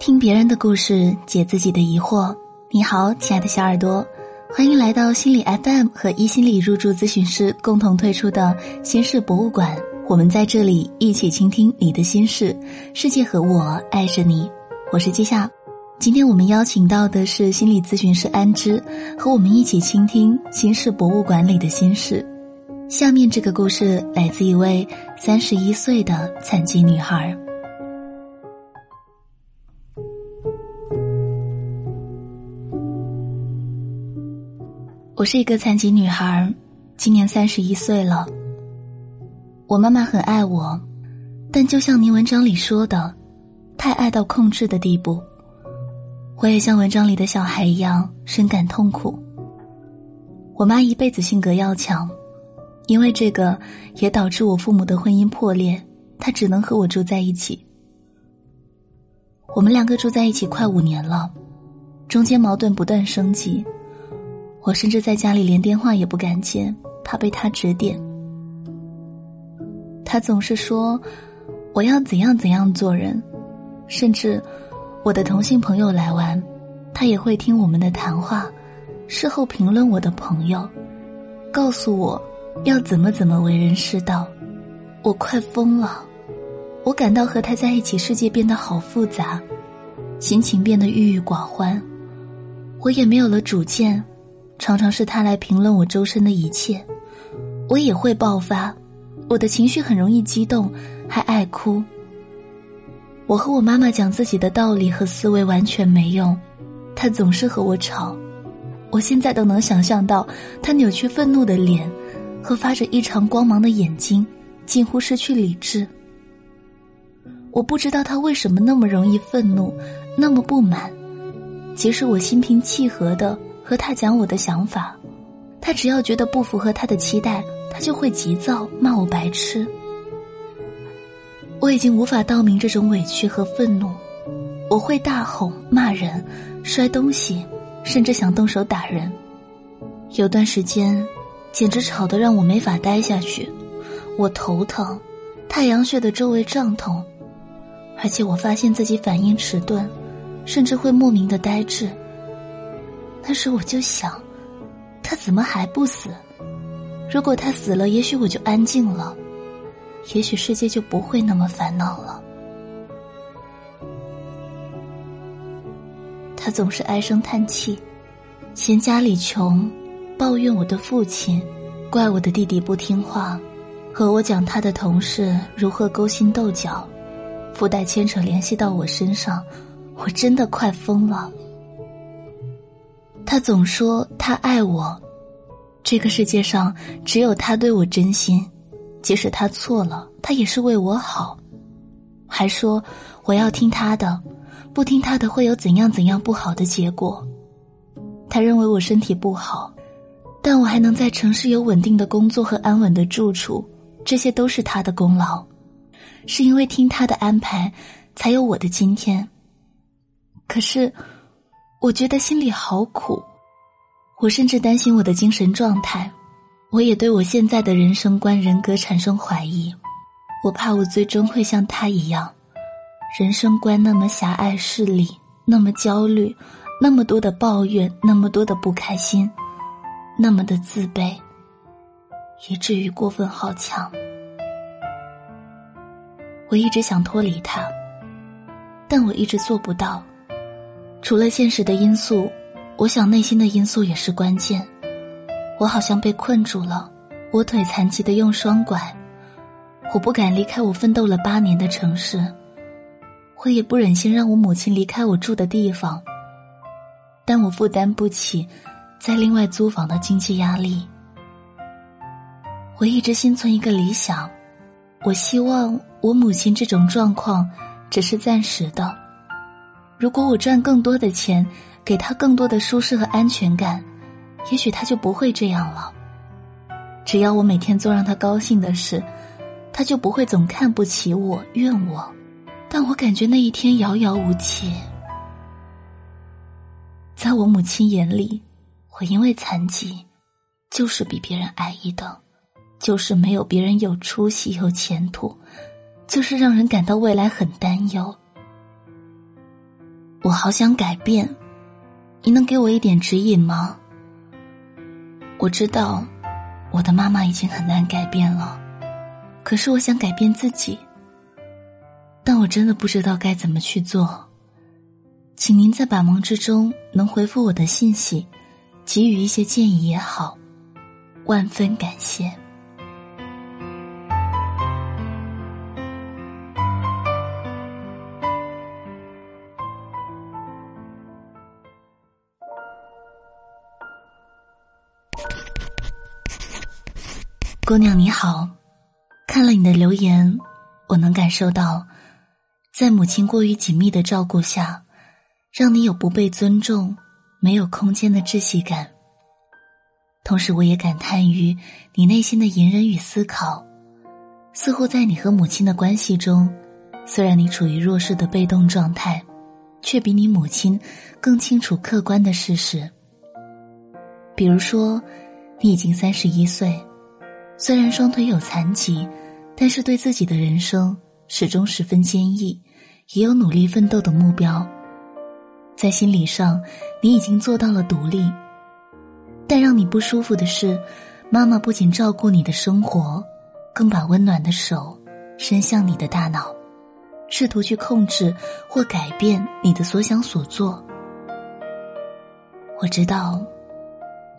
听别人的故事，解自己的疑惑。你好，亲爱的小耳朵，欢迎来到心理 FM 和一心理入住咨询师共同推出的心事博物馆。我们在这里一起倾听你的心事，世界和我爱着你。我是季夏，今天我们邀请到的是心理咨询师安之，和我们一起倾听心事博物馆里的心事。下面这个故事来自一位三十一岁的残疾女孩。我是一个残疾女孩，今年三十一岁了。我妈妈很爱我，但就像您文章里说的，太爱到控制的地步。我也像文章里的小孩一样深感痛苦。我妈一辈子性格要强，因为这个也导致我父母的婚姻破裂，她只能和我住在一起。我们两个住在一起快五年了，中间矛盾不断升级。我甚至在家里连电话也不敢接，怕被他指点。他总是说我要怎样怎样做人，甚至我的同性朋友来玩，他也会听我们的谈话，事后评论我的朋友，告诉我要怎么怎么为人师道。我快疯了，我感到和他在一起，世界变得好复杂，心情变得郁郁寡欢，我也没有了主见。常常是他来评论我周身的一切，我也会爆发，我的情绪很容易激动，还爱哭。我和我妈妈讲自己的道理和思维完全没用，她总是和我吵。我现在都能想象到他扭曲愤怒的脸，和发着异常光芒的眼睛，近乎失去理智。我不知道他为什么那么容易愤怒，那么不满，即使我心平气和的。和他讲我的想法，他只要觉得不符合他的期待，他就会急躁骂我白痴。我已经无法道明这种委屈和愤怒，我会大吼骂人、摔东西，甚至想动手打人。有段时间，简直吵得让我没法待下去，我头疼，太阳穴的周围胀痛，而且我发现自己反应迟钝，甚至会莫名的呆滞。那时我就想，他怎么还不死？如果他死了，也许我就安静了，也许世界就不会那么烦恼了。他总是唉声叹气，嫌家里穷，抱怨我的父亲，怪我的弟弟不听话，和我讲他的同事如何勾心斗角，附带牵扯联系到我身上，我真的快疯了。他总说他爱我，这个世界上只有他对我真心，即使他错了，他也是为我好。还说我要听他的，不听他的会有怎样怎样不好的结果。他认为我身体不好，但我还能在城市有稳定的工作和安稳的住处，这些都是他的功劳，是因为听他的安排，才有我的今天。可是。我觉得心里好苦，我甚至担心我的精神状态，我也对我现在的人生观、人格产生怀疑。我怕我最终会像他一样，人生观那么狭隘势利，那么焦虑，那么多的抱怨，那么多的不开心，那么的自卑，以至于过分好强。我一直想脱离他，但我一直做不到。除了现实的因素，我想内心的因素也是关键。我好像被困住了，我腿残疾的用双拐，我不敢离开我奋斗了八年的城市，我也不忍心让我母亲离开我住的地方，但我负担不起在另外租房的经济压力。我一直心存一个理想，我希望我母亲这种状况只是暂时的。如果我赚更多的钱，给他更多的舒适和安全感，也许他就不会这样了。只要我每天做让他高兴的事，他就不会总看不起我、怨我。但我感觉那一天遥遥无期。在我母亲眼里，我因为残疾，就是比别人矮一等，就是没有别人有出息、有前途，就是让人感到未来很担忧。我好想改变，你能给我一点指引吗？我知道，我的妈妈已经很难改变了，可是我想改变自己，但我真的不知道该怎么去做。请您在百忙之中能回复我的信息，给予一些建议也好，万分感谢。姑娘你好，看了你的留言，我能感受到，在母亲过于紧密的照顾下，让你有不被尊重、没有空间的窒息感。同时，我也感叹于你内心的隐忍与思考，似乎在你和母亲的关系中，虽然你处于弱势的被动状态，却比你母亲更清楚客观的事实。比如说，你已经三十一岁。虽然双腿有残疾，但是对自己的人生始终十分坚毅，也有努力奋斗的目标。在心理上，你已经做到了独立。但让你不舒服的是，妈妈不仅照顾你的生活，更把温暖的手伸向你的大脑，试图去控制或改变你的所想所做。我知道，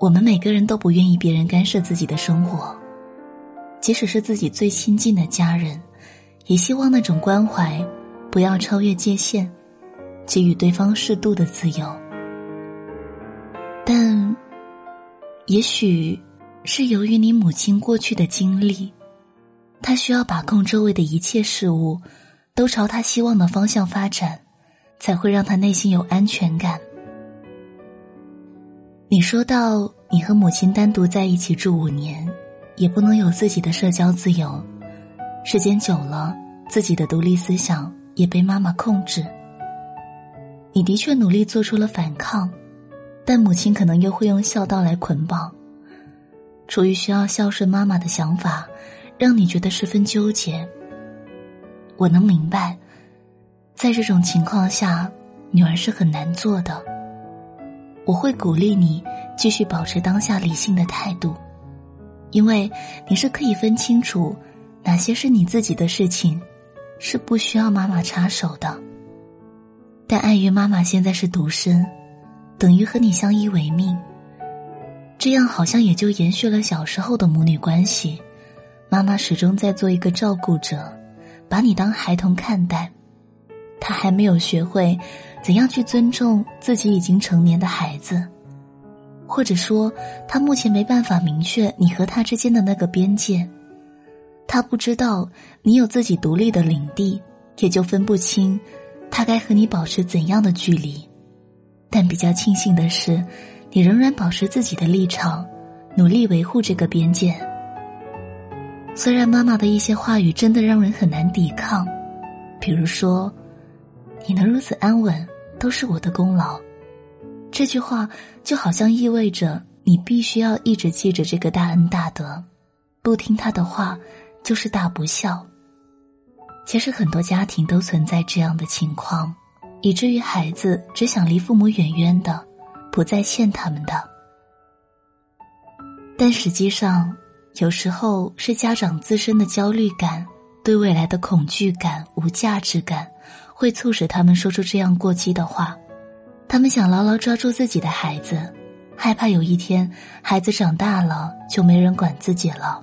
我们每个人都不愿意别人干涉自己的生活。即使是自己最亲近的家人，也希望那种关怀不要超越界限，给予对方适度的自由。但，也许是由于你母亲过去的经历，她需要把控周围的一切事物，都朝她希望的方向发展，才会让她内心有安全感。你说到你和母亲单独在一起住五年。也不能有自己的社交自由，时间久了，自己的独立思想也被妈妈控制。你的确努力做出了反抗，但母亲可能又会用孝道来捆绑。出于需要孝顺妈妈的想法，让你觉得十分纠结。我能明白，在这种情况下，女儿是很难做的。我会鼓励你继续保持当下理性的态度。因为你是可以分清楚，哪些是你自己的事情，是不需要妈妈插手的。但碍于妈妈现在是独身，等于和你相依为命，这样好像也就延续了小时候的母女关系。妈妈始终在做一个照顾者，把你当孩童看待，她还没有学会怎样去尊重自己已经成年的孩子。或者说，他目前没办法明确你和他之间的那个边界，他不知道你有自己独立的领地，也就分不清他该和你保持怎样的距离。但比较庆幸的是，你仍然保持自己的立场，努力维护这个边界。虽然妈妈的一些话语真的让人很难抵抗，比如说，你能如此安稳，都是我的功劳。这句话就好像意味着你必须要一直记着这个大恩大德，不听他的话就是大不孝。其实很多家庭都存在这样的情况，以至于孩子只想离父母远远的，不再欠他们的。但实际上，有时候是家长自身的焦虑感、对未来的恐惧感、无价值感，会促使他们说出这样过激的话。他们想牢牢抓住自己的孩子，害怕有一天孩子长大了就没人管自己了。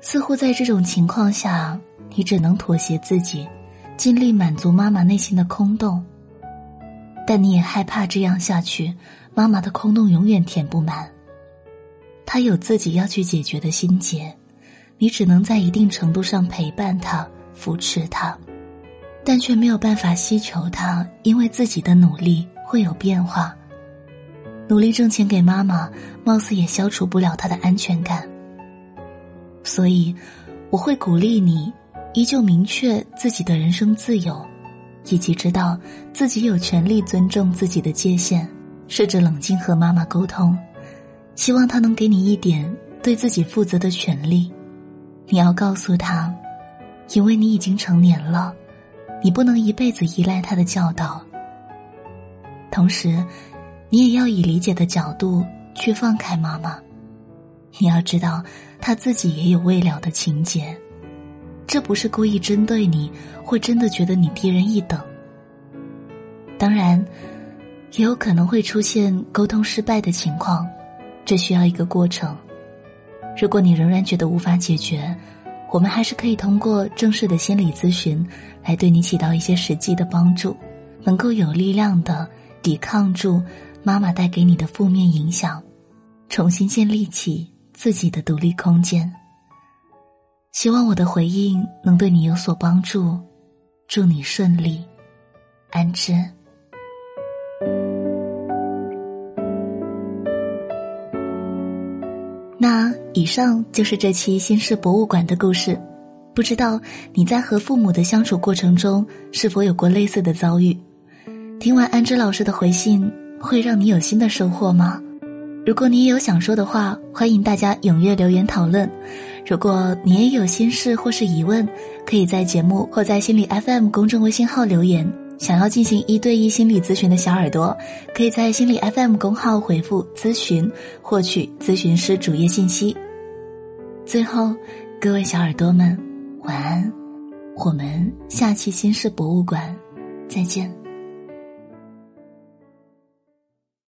似乎在这种情况下，你只能妥协自己，尽力满足妈妈内心的空洞。但你也害怕这样下去，妈妈的空洞永远填不满。她有自己要去解决的心结，你只能在一定程度上陪伴她、扶持她，但却没有办法希求她因为自己的努力。会有变化。努力挣钱给妈妈，貌似也消除不了她的安全感。所以，我会鼓励你，依旧明确自己的人生自由，以及知道自己有权利尊重自己的界限。试着冷静和妈妈沟通，希望她能给你一点对自己负责的权利。你要告诉她，因为你已经成年了，你不能一辈子依赖她的教导。同时，你也要以理解的角度去放开妈妈。你要知道，她自己也有未了的情节，这不是故意针对你，或真的觉得你低人一等。当然，也有可能会出现沟通失败的情况，这需要一个过程。如果你仍然觉得无法解决，我们还是可以通过正式的心理咨询，来对你起到一些实际的帮助，能够有力量的抵抗住妈妈带给你的负面影响，重新建立起自己的独立空间。希望我的回应能对你有所帮助，祝你顺利，安之。那以上就是这期心事博物馆的故事，不知道你在和父母的相处过程中是否有过类似的遭遇？听完安之老师的回信，会让你有新的收获吗？如果你也有想说的话，欢迎大家踊跃留言讨论。如果你也有心事或是疑问，可以在节目或在心理 FM 公众微信号留言。想要进行一对一心理咨询的小耳朵，可以在心理 FM 公号回复“咨询”获取咨询师主页信息。最后，各位小耳朵们，晚安，我们下期心事博物馆再见。